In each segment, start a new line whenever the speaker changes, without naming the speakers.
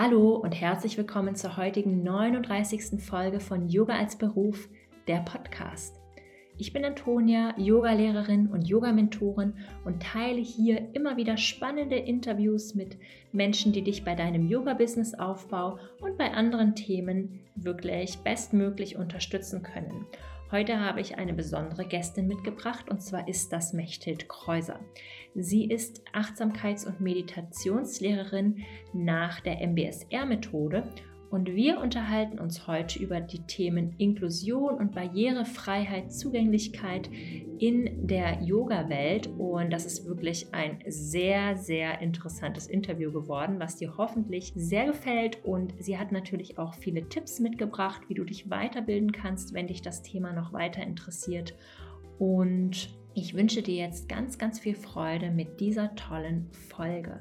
Hallo und herzlich willkommen zur heutigen 39. Folge von Yoga als Beruf, der Podcast. Ich bin Antonia, Yogalehrerin und Yogamentorin und teile hier immer wieder spannende Interviews mit Menschen, die dich bei deinem Yoga-Business-Aufbau und bei anderen Themen wirklich bestmöglich unterstützen können. Heute habe ich eine besondere Gästin mitgebracht und zwar ist das Mechthild Kreuser. Sie ist Achtsamkeits- und Meditationslehrerin nach der MBSR-Methode und wir unterhalten uns heute über die Themen Inklusion und Barrierefreiheit, Zugänglichkeit in der Yoga-Welt. Und das ist wirklich ein sehr, sehr interessantes Interview geworden, was dir hoffentlich sehr gefällt. Und sie hat natürlich auch viele Tipps mitgebracht, wie du dich weiterbilden kannst, wenn dich das Thema noch weiter interessiert. Und ich wünsche dir jetzt ganz, ganz viel Freude mit dieser tollen Folge.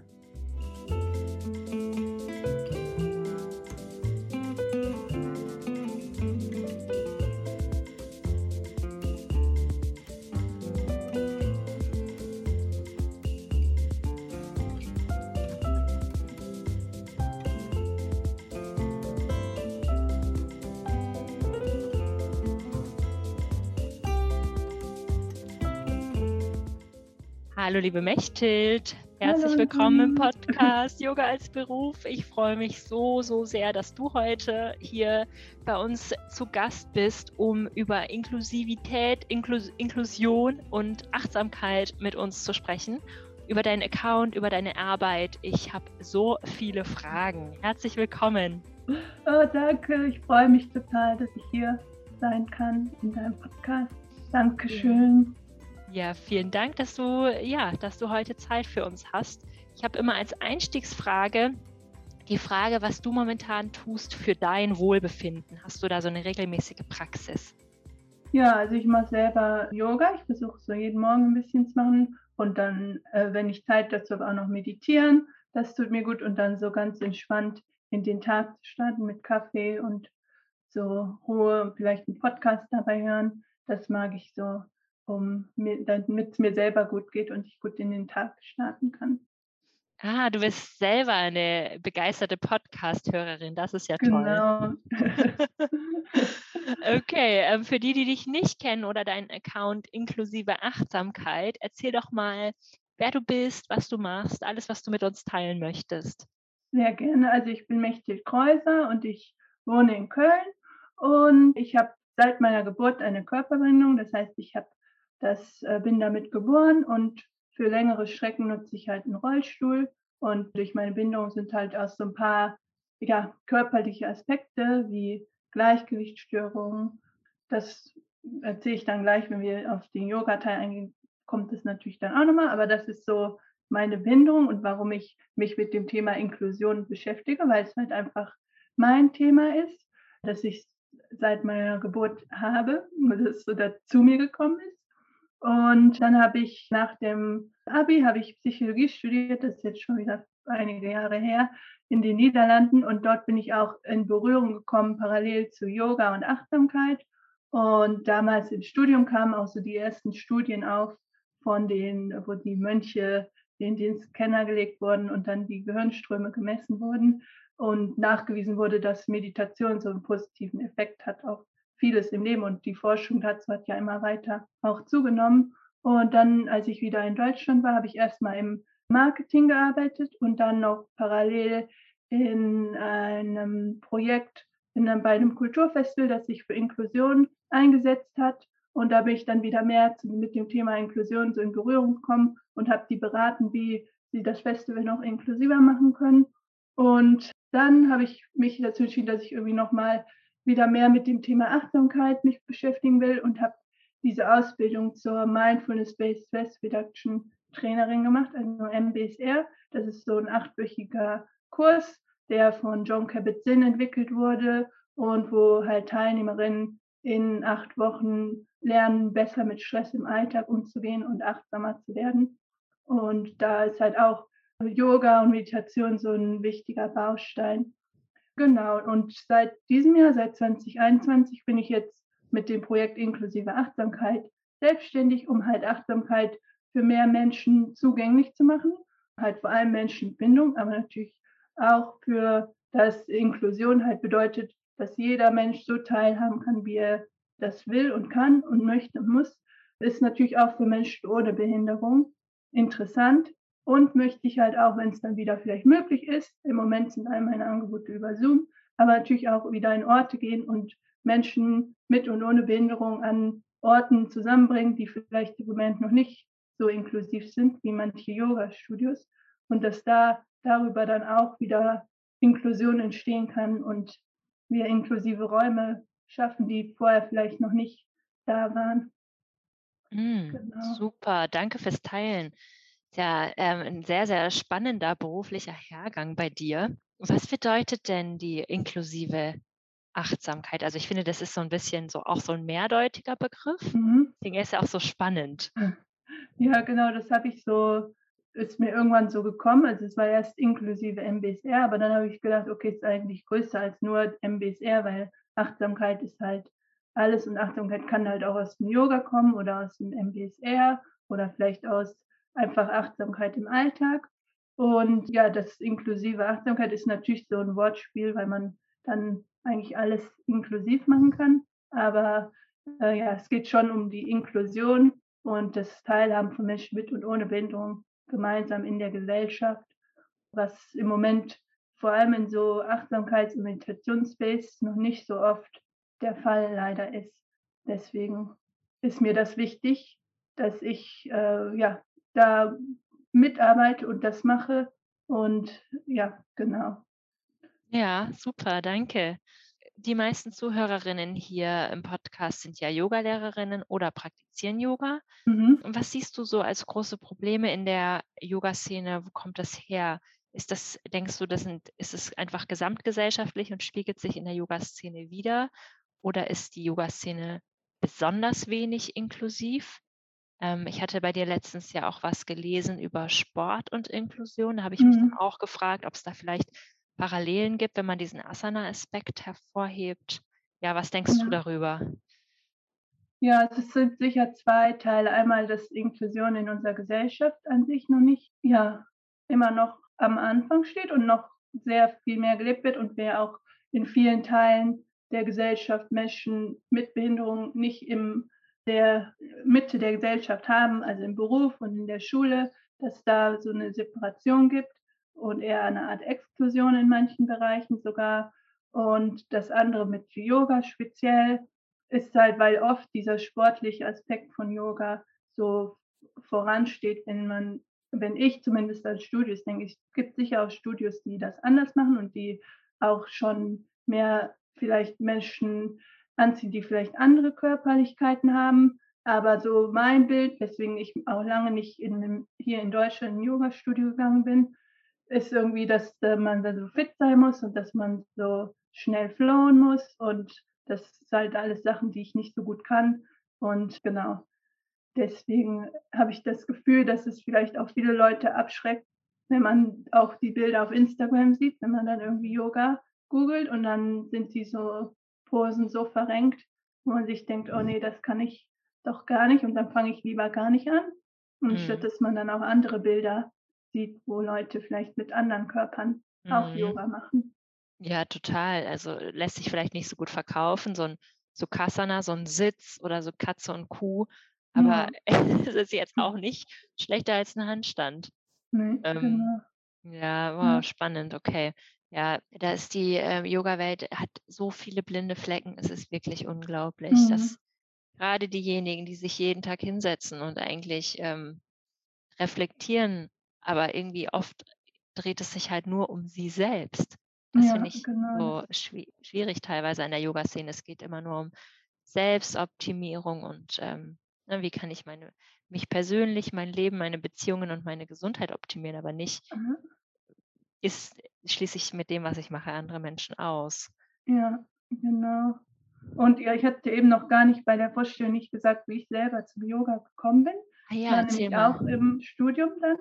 Hallo liebe Mechthild, herzlich Hallo, willkommen im Podcast Yoga als Beruf. Ich freue mich so, so sehr, dass du heute hier bei uns zu Gast bist, um über Inklusivität, Inklus Inklusion und Achtsamkeit mit uns zu sprechen. Über deinen Account, über deine Arbeit. Ich habe so viele Fragen. Herzlich willkommen.
Oh, danke, ich freue mich total, dass ich hier sein kann in deinem Podcast. Dankeschön.
Ja. Ja, vielen Dank, dass du, ja, dass du heute Zeit für uns hast. Ich habe immer als Einstiegsfrage die Frage, was du momentan tust für dein Wohlbefinden. Hast du da so eine regelmäßige Praxis?
Ja, also ich mache selber Yoga. Ich versuche so jeden Morgen ein bisschen zu machen und dann, äh, wenn ich Zeit dazu habe, auch noch meditieren. Das tut mir gut und dann so ganz entspannt in den Tag zu starten mit Kaffee und so Ruhe, vielleicht einen Podcast dabei hören. Das mag ich so um mir, damit es mir selber gut geht und ich gut in den Tag starten kann.
Ah, du bist selber eine begeisterte Podcast-Hörerin. Das ist ja toll. Genau. okay, ähm, für die, die dich nicht kennen oder deinen Account inklusive Achtsamkeit, erzähl doch mal, wer du bist, was du machst, alles, was du mit uns teilen möchtest.
Sehr gerne. Also ich bin Mechthild Kreuser und ich wohne in Köln und ich habe seit meiner Geburt eine Körperbehinderung. Das heißt, ich habe das äh, bin damit geboren und für längere Strecken nutze ich halt einen Rollstuhl. Und durch meine Bindung sind halt auch so ein paar ja, körperliche Aspekte wie Gleichgewichtsstörungen. Das erzähle ich dann gleich, wenn wir auf den Yoga-Teil eingehen, kommt es natürlich dann auch nochmal. Aber das ist so meine Bindung und warum ich mich mit dem Thema Inklusion beschäftige, weil es halt einfach mein Thema ist, dass ich seit meiner Geburt habe und es so dazu mir gekommen ist. Und dann habe ich nach dem Abi habe ich Psychologie studiert, das ist jetzt schon wieder einige Jahre her, in den Niederlanden. Und dort bin ich auch in Berührung gekommen, parallel zu Yoga und Achtsamkeit. Und damals im Studium kamen auch so die ersten Studien auf, von denen, wo die Mönche in den Scanner gelegt wurden und dann die Gehirnströme gemessen wurden und nachgewiesen wurde, dass Meditation so einen positiven Effekt hat auf vieles im Leben und die Forschung dazu hat ja immer weiter auch zugenommen. Und dann, als ich wieder in Deutschland war, habe ich erstmal im Marketing gearbeitet und dann noch parallel in einem Projekt in einem, bei einem Kulturfestival, das sich für Inklusion eingesetzt hat. Und da bin ich dann wieder mehr mit dem Thema Inklusion so in Berührung gekommen und habe die beraten, wie sie das Festival noch inklusiver machen können. Und dann habe ich mich dazu entschieden, dass ich irgendwie nochmal wieder mehr mit dem Thema Achtsamkeit mich beschäftigen will und habe diese Ausbildung zur Mindfulness-Based Stress Reduction Trainerin gemacht, also MBSR. Das ist so ein achtwöchiger Kurs, der von John Kabat-Zinn entwickelt wurde und wo halt Teilnehmerinnen in acht Wochen lernen, besser mit Stress im Alltag umzugehen und achtsamer zu werden. Und da ist halt auch Yoga und Meditation so ein wichtiger Baustein. Genau, und seit diesem Jahr, seit 2021, bin ich jetzt mit dem Projekt inklusive Achtsamkeit selbstständig, um halt Achtsamkeit für mehr Menschen zugänglich zu machen. Halt vor allem Menschenbindung, aber natürlich auch für das Inklusion halt bedeutet, dass jeder Mensch so teilhaben kann, wie er das will und kann und möchte und muss, ist natürlich auch für Menschen ohne Behinderung interessant und möchte ich halt auch, wenn es dann wieder vielleicht möglich ist, im Moment sind all meine Angebote über Zoom, aber natürlich auch wieder in Orte gehen und Menschen mit und ohne Behinderung an Orten zusammenbringen, die vielleicht im Moment noch nicht so inklusiv sind wie manche Yoga-Studios und dass da darüber dann auch wieder Inklusion entstehen kann und wir inklusive Räume schaffen, die vorher vielleicht noch nicht da waren.
Mm, genau. Super, danke fürs Teilen. Ja, ähm, ein sehr, sehr spannender beruflicher Hergang bei dir. Was bedeutet denn die inklusive Achtsamkeit? Also ich finde, das ist so ein bisschen so auch so ein mehrdeutiger Begriff. Mhm. Deswegen ist er auch so spannend.
Ja, genau, das habe ich so, ist mir irgendwann so gekommen. Also es war erst inklusive MBSR, aber dann habe ich gedacht, okay, es ist eigentlich größer als nur MBSR, weil Achtsamkeit ist halt alles und Achtsamkeit kann halt auch aus dem Yoga kommen oder aus dem MBSR oder vielleicht aus einfach Achtsamkeit im Alltag. Und ja, das inklusive Achtsamkeit ist natürlich so ein Wortspiel, weil man dann eigentlich alles inklusiv machen kann. Aber äh, ja, es geht schon um die Inklusion und das Teilhaben von Menschen mit und ohne Behinderung gemeinsam in der Gesellschaft, was im Moment vor allem in so Achtsamkeits- und Meditationsspace noch nicht so oft der Fall leider ist. Deswegen ist mir das wichtig, dass ich äh, ja da mitarbeite und das mache. Und ja, genau.
Ja, super, danke. Die meisten Zuhörerinnen hier im Podcast sind ja Yogalehrerinnen oder praktizieren Yoga. Mhm. Was siehst du so als große Probleme in der Yoga-Szene? Wo kommt das her? Ist das, denkst du, das sind, ist es einfach gesamtgesellschaftlich und spiegelt sich in der Yoga-Szene wieder? Oder ist die Yoga-Szene besonders wenig inklusiv? Ähm, ich hatte bei dir letztens ja auch was gelesen über Sport und Inklusion. Da habe ich mich dann mhm. auch gefragt, ob es da vielleicht Parallelen gibt, wenn man diesen Asana-Aspekt hervorhebt. Ja, was denkst du
Ja.
darüber?
Ja, es sind sicher zwei Teile. Einmal, dass Inklusion in unserer Gesellschaft an sich noch nicht, ja, immer noch am Anfang steht und noch sehr viel mehr gelebt wird und wir auch in vielen Teilen der Gesellschaft Menschen mit Behinderung nicht im der Mitte der Gesellschaft haben, also im Beruf und in der Schule, dass da so eine Separation gibt und eher eine Art Exklusion in manchen Bereichen sogar. Und das andere mit Yoga speziell ist halt, weil oft dieser sportliche Aspekt von Yoga so voransteht, wenn man, wenn ich zumindest als Studios denke, es gibt sicher auch Studios, die das anders machen und die auch schon mehr vielleicht Menschen anziehen, die vielleicht andere Körperlichkeiten haben. Aber so mein Bild, weswegen ich auch lange nicht in einem, hier in Deutschland in ein Yoga-Studio gegangen bin, ist irgendwie, dass äh, man da so fit sein muss und dass man so schnell flowen muss. Und das ist halt alles Sachen, die ich nicht so gut kann. Und genau, deswegen habe ich das Gefühl, dass es vielleicht auch viele Leute abschreckt, wenn man auch die Bilder auf Instagram sieht, wenn man dann irgendwie Yoga googelt und dann sind sie so Posen so verrenkt, wo man sich denkt, oh nee, das kann ich doch gar nicht und dann fange ich lieber gar nicht an. Und mhm. statt dass man dann auch andere Bilder sieht, wo Leute vielleicht mit anderen Körpern mhm. auch Yoga machen.
Ja, total. Also lässt sich vielleicht nicht so gut verkaufen, so ein so Kasana, so ein Sitz oder so Katze und Kuh. Aber ja. es ist jetzt auch nicht schlechter als ein Handstand. Nee, ähm, genau. Ja, wow, ja. spannend, okay. Ja, da ist die äh, Yoga-Welt hat so viele blinde Flecken. Es ist wirklich unglaublich, Mhm. dass gerade diejenigen, die sich jeden Tag hinsetzen und eigentlich ähm, reflektieren, aber irgendwie oft dreht es sich halt nur um sie selbst. Das Ja, finde ich genau. so schwi schwierig teilweise in der Yoga-Szene. Es geht immer nur um Selbstoptimierung und ähm, ne, wie kann ich meine, mich persönlich, mein Leben, meine Beziehungen und meine Gesundheit optimieren, aber nicht, Mhm. Ist schließe ich mit dem, was ich mache, andere Menschen aus.
Ja, genau. Und ja, ich hatte eben noch gar nicht bei der Vorstellung nicht gesagt, wie ich selber zum Yoga gekommen bin. Ah ja, war nämlich mal. auch im Studium dann,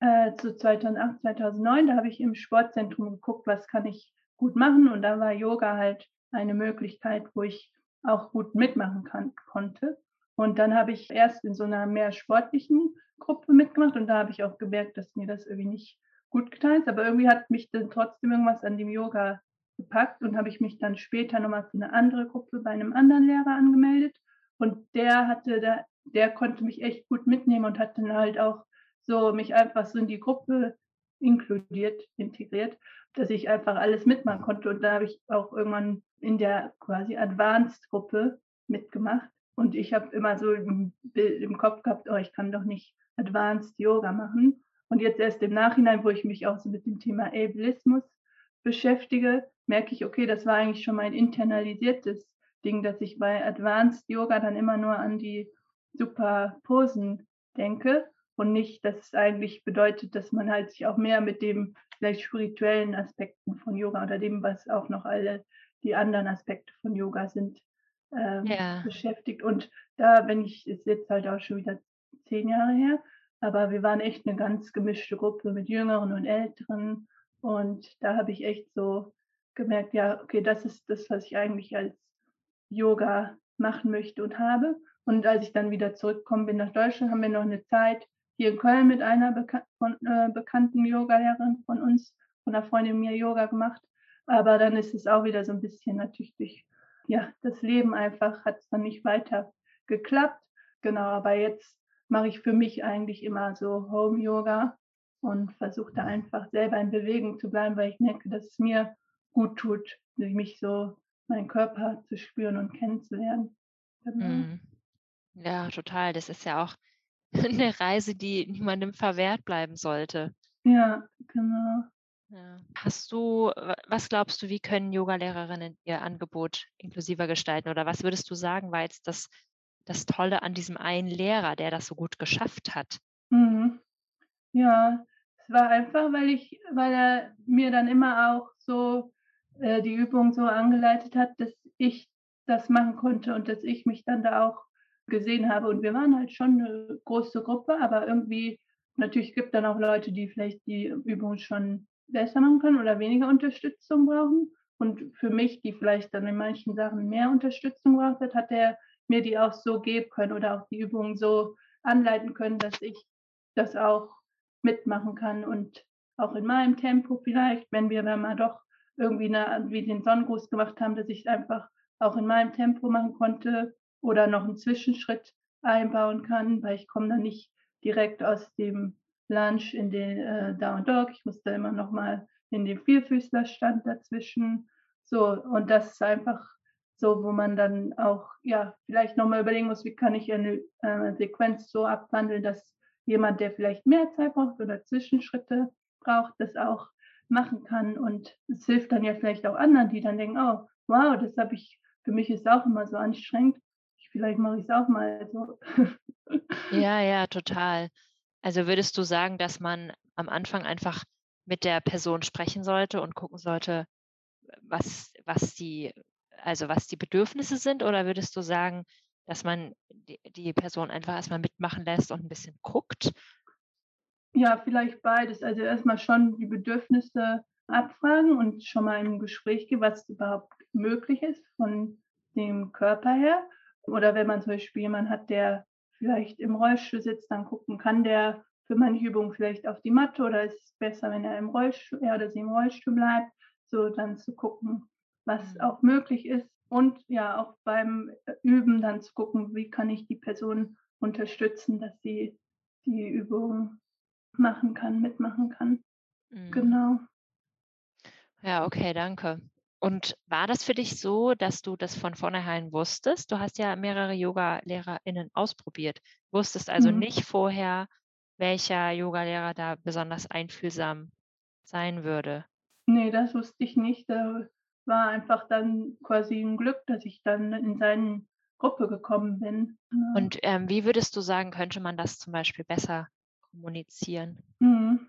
äh, zu 2008, 2009, da habe ich im Sportzentrum geguckt, was kann ich gut machen und da war Yoga halt eine Möglichkeit, wo ich auch gut mitmachen kann, konnte. Und dann habe ich erst in so einer mehr sportlichen Gruppe mitgemacht und da habe ich auch gemerkt, dass mir das irgendwie nicht gut getan aber irgendwie hat mich dann trotzdem irgendwas an dem Yoga gepackt und habe ich mich dann später nochmal für eine andere Gruppe bei einem anderen Lehrer angemeldet und der hatte da, der konnte mich echt gut mitnehmen und hat dann halt auch so mich einfach so in die Gruppe inkludiert, integriert, dass ich einfach alles mitmachen konnte. Und da habe ich auch irgendwann in der quasi Advanced-Gruppe mitgemacht. Und ich habe immer so im, im Kopf gehabt, oh, ich kann doch nicht Advanced Yoga machen. Und jetzt erst im Nachhinein, wo ich mich auch so mit dem Thema Ableismus beschäftige, merke ich, okay, das war eigentlich schon mein internalisiertes Ding, dass ich bei Advanced Yoga dann immer nur an die super Posen denke und nicht, dass es eigentlich bedeutet, dass man halt sich auch mehr mit dem vielleicht spirituellen Aspekten von Yoga oder dem, was auch noch alle die anderen Aspekte von Yoga sind, ähm, ja. beschäftigt. Und da, wenn ich, ist jetzt halt auch schon wieder zehn Jahre her, aber wir waren echt eine ganz gemischte Gruppe mit Jüngeren und Älteren. Und da habe ich echt so gemerkt, ja, okay, das ist das, was ich eigentlich als Yoga machen möchte und habe. Und als ich dann wieder zurückgekommen bin nach Deutschland, haben wir noch eine Zeit hier in Köln mit einer Bekan von, äh, bekannten Yogalehrerin von uns, von einer Freundin mir Yoga gemacht. Aber dann ist es auch wieder so ein bisschen natürlich durch ja, das Leben einfach hat es dann nicht weiter geklappt. Genau, aber jetzt mache ich für mich eigentlich immer so Home Yoga und versuche da einfach selber in Bewegung zu bleiben, weil ich merke, dass es mir gut tut, mich so meinen Körper zu spüren und kennenzulernen.
Genau. Mm. Ja, total. Das ist ja auch eine Reise, die niemandem verwehrt bleiben sollte.
Ja, genau.
Ja. Hast du, was glaubst du, wie können Yogalehrerinnen ihr Angebot inklusiver gestalten? Oder was würdest du sagen, war jetzt das, das Tolle an diesem einen Lehrer, der das so gut geschafft hat?
Mhm. Ja, es war einfach, weil ich, weil er mir dann immer auch so äh, die Übung so angeleitet hat, dass ich das machen konnte und dass ich mich dann da auch gesehen habe. Und wir waren halt schon eine große Gruppe, aber irgendwie, natürlich gibt dann auch Leute, die vielleicht die Übung schon besser machen können oder weniger Unterstützung brauchen. Und für mich, die vielleicht dann in manchen Sachen mehr Unterstützung braucht hat, hat er mir die auch so geben können oder auch die Übungen so anleiten können, dass ich das auch mitmachen kann und auch in meinem Tempo vielleicht, wenn wir dann mal doch irgendwie eine, wie den Sonnengruß gemacht haben, dass ich einfach auch in meinem Tempo machen konnte oder noch einen Zwischenschritt einbauen kann, weil ich komme dann nicht direkt aus dem Lunch in den äh, Down Dog. Ich musste immer noch mal in den Vierfüßlerstand dazwischen. So, und das ist einfach so, wo man dann auch, ja, vielleicht nochmal überlegen muss, wie kann ich eine äh, Sequenz so abwandeln, dass jemand, der vielleicht mehr Zeit braucht oder Zwischenschritte braucht, das auch machen kann. Und es hilft dann ja vielleicht auch anderen, die dann denken, oh, wow, das habe ich, für mich ist auch immer so anstrengend. Vielleicht mache ich es auch mal so.
Ja, ja, total. Also würdest du sagen, dass man am Anfang einfach mit der Person sprechen sollte und gucken sollte, was, was die, also was die Bedürfnisse sind, oder würdest du sagen, dass man die, Person einfach erstmal mitmachen lässt und ein bisschen guckt?
Ja, vielleicht beides. Also erstmal schon die Bedürfnisse abfragen und schon mal im Gespräch gehen, was überhaupt möglich ist von dem Körper her. Oder wenn man zum Beispiel jemanden hat, der vielleicht im Rollstuhl sitzt, dann gucken, kann der für manche Übungen vielleicht auf die Matte oder ist es besser, wenn er im Rollstuhl, er oder sie im Rollstuhl bleibt, so dann zu gucken, was mhm. auch möglich ist und ja auch beim Üben dann zu gucken, wie kann ich die Person unterstützen, dass sie die Übung machen kann, mitmachen kann. Mhm. Genau.
Ja, okay, danke. Und war das für dich so, dass du das von vornherein wusstest? Du hast ja mehrere Yoga-LehrerInnen ausprobiert. Wusstest also mhm. nicht vorher, welcher Yogalehrer da besonders einfühlsam sein würde.
Nee, das wusste ich nicht. Da war einfach dann quasi ein Glück, dass ich dann in seine Gruppe gekommen bin.
Und ähm, wie würdest du sagen, könnte man das zum Beispiel besser kommunizieren?
Mhm.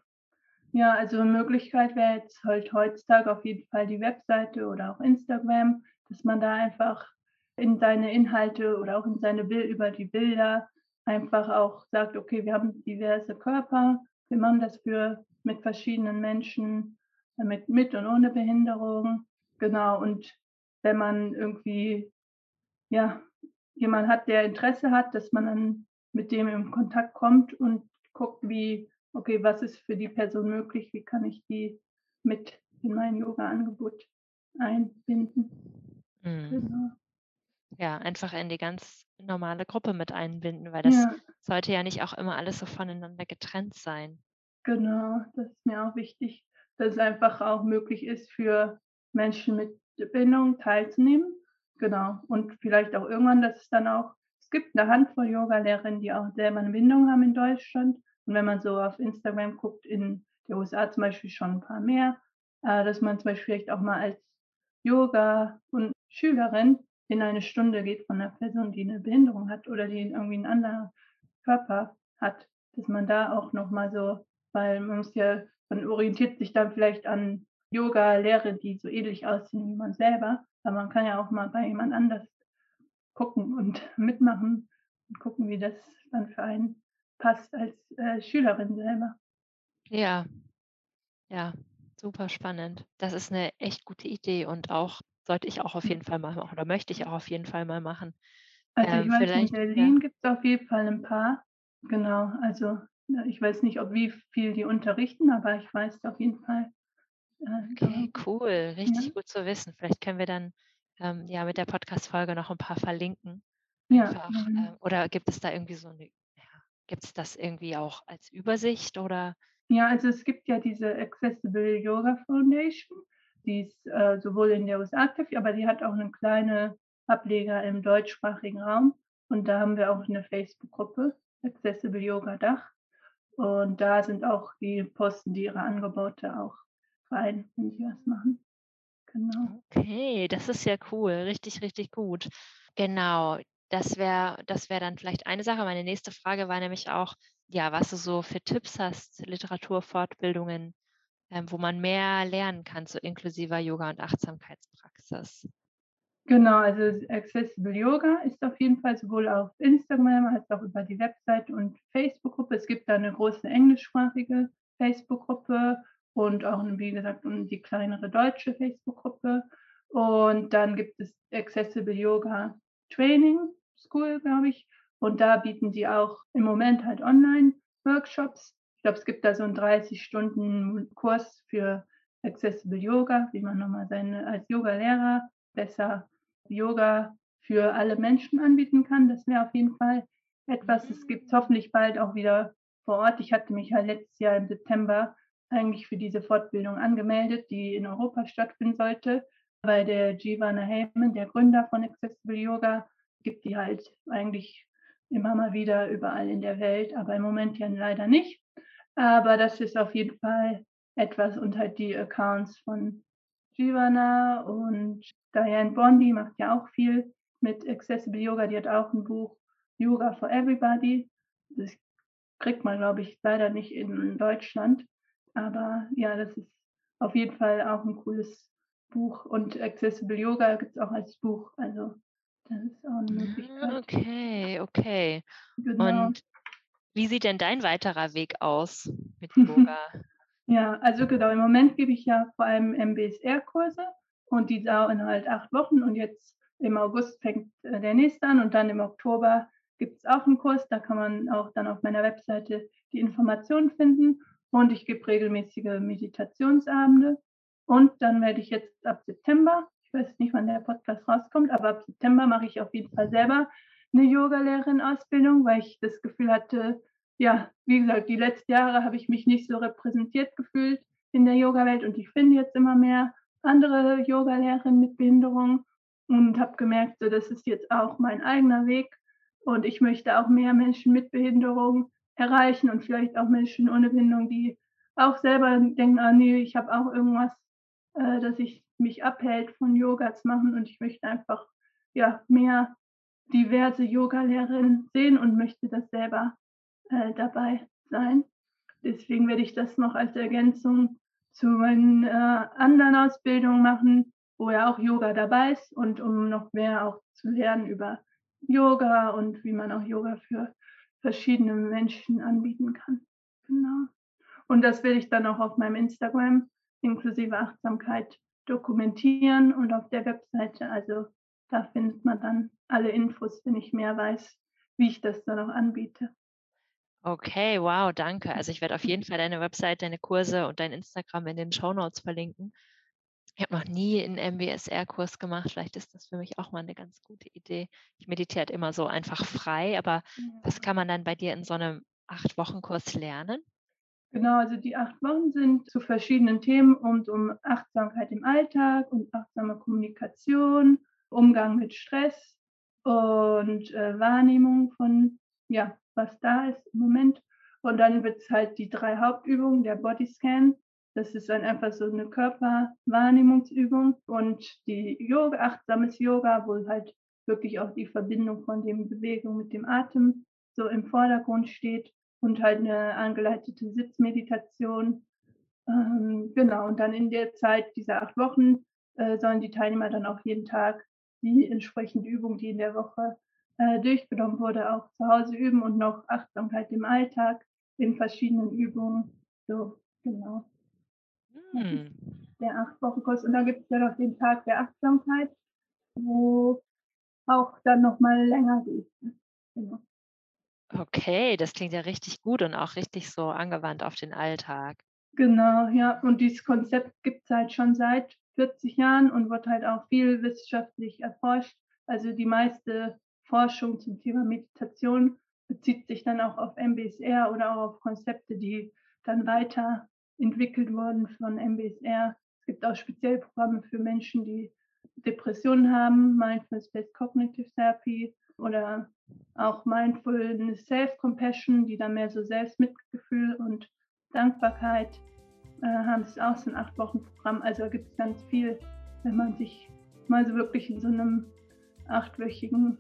Ja, also eine Möglichkeit wäre jetzt halt heutzutage auf jeden Fall die Webseite oder auch Instagram, dass man da einfach in seine Inhalte oder auch in seine Bild über die Bilder einfach auch sagt, okay, wir haben diverse Körper, wir machen das für mit verschiedenen Menschen, äh, mit, mit und ohne Behinderung. Genau, und wenn man irgendwie ja, jemand hat, der Interesse hat, dass man dann mit dem in Kontakt kommt und guckt, wie okay, was ist für die Person möglich, wie kann ich die mit in mein Yoga-Angebot einbinden.
Mhm.
Genau.
Ja, einfach in die ganz normale Gruppe mit einbinden, weil das
Ja,
sollte ja nicht auch immer alles so voneinander getrennt sein.
genau, das ist mir auch wichtig, dass es einfach auch möglich ist für Menschen mit Behinderung teilzunehmen. Genau. Und vielleicht auch irgendwann, dass es dann auch, es gibt eine Handvoll Yogalehrerinnen, die auch selber eine Behinderung haben in Deutschland. Und wenn man so auf Instagram guckt, in den USA zum Beispiel schon ein paar mehr, äh, dass man zum Beispiel vielleicht auch mal als Yoga und Schülerin in eine Stunde geht von einer Person, die eine Behinderung hat oder die irgendwie einen anderen Körper hat, dass man da auch noch mal so, weil man muss ja, man orientiert sich dann vielleicht an Yoga-Lehre, die so ähnlich aussehen wie man selber, aber man kann ja auch mal bei jemand anders gucken und mitmachen und gucken, wie das dann für einen passt als äh, Schülerin selber.
Ja, ja, super spannend. Das ist eine echt gute Idee und auch sollte ich auch auf jeden Fall mal machen oder möchte ich auch auf jeden Fall mal machen.
Also ich
Ähm,
weiß, in
vielleicht, ja.
Berlin gibt es auf jeden Fall ein paar. Genau, also ich weiß nicht, ob wie viel die unterrichten, aber ich weiß auf jeden Fall. Äh,
Okay,
da-
cool,
ja,
richtig gut zu wissen. Vielleicht können wir dann ähm, ja mit der Podcast-Folge noch ein paar verlinken.
ja,
Einfach. ähm, oder gibt es da irgendwie so eine, ja, gibt es das irgendwie auch als Übersicht oder?
Ja, also es gibt ja diese Accessible Yoga Foundation, die ist äh, sowohl in der USA aktiv, aber die hat auch eine kleine Ableger im deutschsprachigen Raum. Und da haben wir auch eine Facebook-Gruppe, Accessible Yoga Dach. Und da sind auch die posten die ihre Angebote auch rein, wenn sie was machen. Genau.
Okay, das ist ja cool, richtig, richtig gut. Genau, das wäre, das wäre dann vielleicht eine Sache. Meine nächste Frage war nämlich auch, ja, was du so für Tipps hast, Literaturfortbildungen, ähm, wo man mehr lernen kann zu inklusiver Yoga und Achtsamkeitspraxis.
Genau, also Accessible Yoga ist auf jeden Fall sowohl auf Instagram als auch über die Website und Facebook-Gruppe. Es gibt da eine große englischsprachige Facebook-Gruppe und auch, wie gesagt, die kleinere deutsche Facebook-Gruppe. Und dann gibt es Accessible Yoga Training School, glaube ich. Und da bieten die auch im Moment halt Online-Workshops. Ich glaube, es gibt da so einen 30-Stunden-Kurs für Accessible Yoga, wie man nochmal seine als Yoga-Lehrer besser Yoga für alle Menschen anbieten kann. Das wäre auf jeden Fall etwas. Es gibt hoffentlich bald auch wieder vor Ort. Ich hatte mich halt letztes Jahr im September eigentlich für diese Fortbildung angemeldet, die in Europa stattfinden sollte, weil der Jivana Heyman, der Gründer von Accessible Yoga, gibt die halt eigentlich immer mal wieder überall in der Welt, aber im Moment ja leider nicht. Aber das ist auf jeden Fall etwas und halt die Accounts von Jivana und Diane Bondi macht ja auch viel mit Accessible Yoga. Die hat auch ein Buch Yoga for Everybody. Das kriegt man, glaube ich, leider nicht in Deutschland. Aber ja, das ist auf jeden Fall auch ein cooles Buch. Und Accessible Yoga gibt es auch als Buch. Also das ist auch eine Möglichkeit.
Okay, okay.
Genau.
Und wie sieht denn dein weiterer Weg aus mit Yoga?
Ja, also genau, im Moment gebe ich ja vor allem MBSR-Kurse und die dauern halt acht Wochen und jetzt im August fängt äh, der nächste an und dann im Oktober gibt es auch einen Kurs, da kann man auch dann auf meiner Webseite die Informationen finden und ich gebe regelmäßige Meditationsabende. Und dann werde ich jetzt ab September, ich weiß nicht, wann der Podcast rauskommt, aber ab September mache ich auf jeden Fall selber eine Yoga-Lehrerin-Ausbildung, weil ich das Gefühl hatte, ja, wie gesagt, die letzten Jahre habe ich mich nicht so repräsentiert gefühlt in der Yoga-Welt und ich finde jetzt immer mehr andere Yoga-Lehrerinnen mit Behinderung und habe gemerkt, so, das ist jetzt auch mein eigener Weg und ich möchte auch mehr Menschen mit Behinderung erreichen und vielleicht auch Menschen ohne Behinderung, die auch selber denken, ah nee, ich habe auch irgendwas, äh, das ich mich abhält von Yoga zu machen und ich möchte einfach ja mehr diverse Yoga-Lehrerinnen sehen und möchte das selber äh, dabei sein. Deswegen werde ich das noch als Ergänzung zu meinen äh, anderen Ausbildungen machen, wo ja auch Yoga dabei ist und um noch mehr auch zu lernen über Yoga und wie man auch Yoga für verschiedene Menschen anbieten kann. Genau. Und das werde ich dann auch auf meinem Instagram inklusive Achtsamkeit dokumentieren und auf der Webseite. Also da findet man dann alle Infos, wenn ich mehr weiß, wie ich das dann auch anbiete.
Okay, wow, danke. Also ich werde auf jeden Fall deine Website, deine Kurse und dein Instagram in den Show Notes verlinken. Ich habe noch nie einen MBSR-Kurs gemacht. Vielleicht ist das für mich auch mal eine ganz gute Idee. Ich meditiere halt immer so einfach frei, aber was kann man dann bei dir in so einem Acht-Wochen-Kurs lernen?
Genau, also die acht Wochen sind zu verschiedenen Themen rund um Achtsamkeit im Alltag und achtsame Kommunikation, Umgang mit Stress und äh, Wahrnehmung von, ja, was da ist im Moment. Und dann wird es halt die drei Hauptübungen, der Bodyscan, das ist dann einfach so eine Körperwahrnehmungsübung und die Yoga, achtsames Yoga, wo halt wirklich auch die Verbindung von den Bewegungen mit dem Atem so im Vordergrund steht und halt eine angeleitete Sitzmeditation. Ähm, genau, und dann in der Zeit dieser acht Wochen äh, sollen die Teilnehmer dann auch jeden Tag die entsprechende Übung, die in der Woche äh, durchgenommen wurde, auch zu Hause üben und noch Achtsamkeit im Alltag in verschiedenen Übungen. So, genau. Hm. Der acht Wochen Kurs. Und da gibt es ja noch den Tag der Achtsamkeit, wo auch dann nochmal länger geht. Genau.
Okay, das klingt ja richtig gut und auch richtig so angewandt auf den Alltag.
Genau, ja. Und dieses Konzept gibt es halt schon seit 40 Jahren und wird halt auch viel wissenschaftlich erforscht. Also die meiste Forschung zum Thema Meditation bezieht sich dann auch auf MBSR oder auch auf Konzepte, die dann weiter entwickelt worden von MBSR. Es gibt auch spezielle Programme für Menschen, die Depressionen haben, Mindfulness-Based Cognitive Therapy oder auch Mindfulness Self-Compassion, die dann mehr so Selbstmitgefühl und Dankbarkeit äh, haben. Das ist auch so ein acht Wochen Programm. Also da gibt es ganz viel, wenn man sich mal so wirklich in so einem achtwöchigen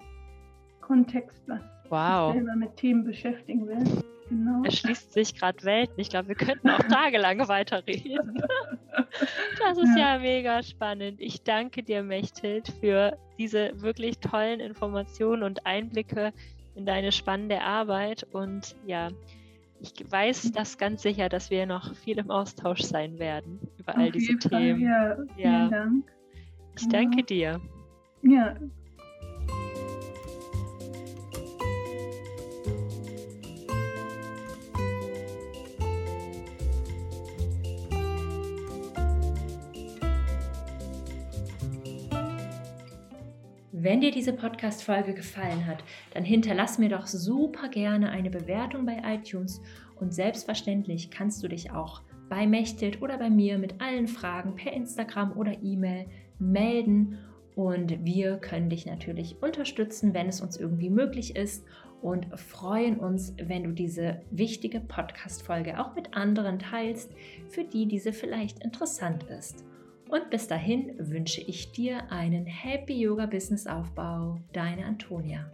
Kontext was wow. selber mit Themen beschäftigen will.
Genau. Erschließt sich gerade Welten. Ich glaube, wir könnten auch tagelang weiterreden. Das ist ja. ja mega spannend. Ich danke dir, Mechthild, für diese wirklich tollen Informationen und Einblicke in deine spannende Arbeit. Und ja, ich weiß das ganz sicher, dass wir noch viel im Austausch sein werden über all Auf diese Themen.
Fall, ja. ja. Vielen Dank.
Ich danke dir.
Ja,
Wenn dir diese Podcast-Folge gefallen hat, dann hinterlass mir doch super gerne eine Bewertung bei iTunes und selbstverständlich kannst du dich auch bei Mechthild oder bei mir mit allen Fragen per Instagram oder E-Mail melden und wir können dich natürlich unterstützen, wenn es uns irgendwie möglich ist und freuen uns, wenn du diese wichtige Podcast-Folge auch mit anderen teilst, für die diese vielleicht interessant ist. Und bis dahin wünsche ich dir einen Happy Yoga Business Aufbau. Deine Antonia.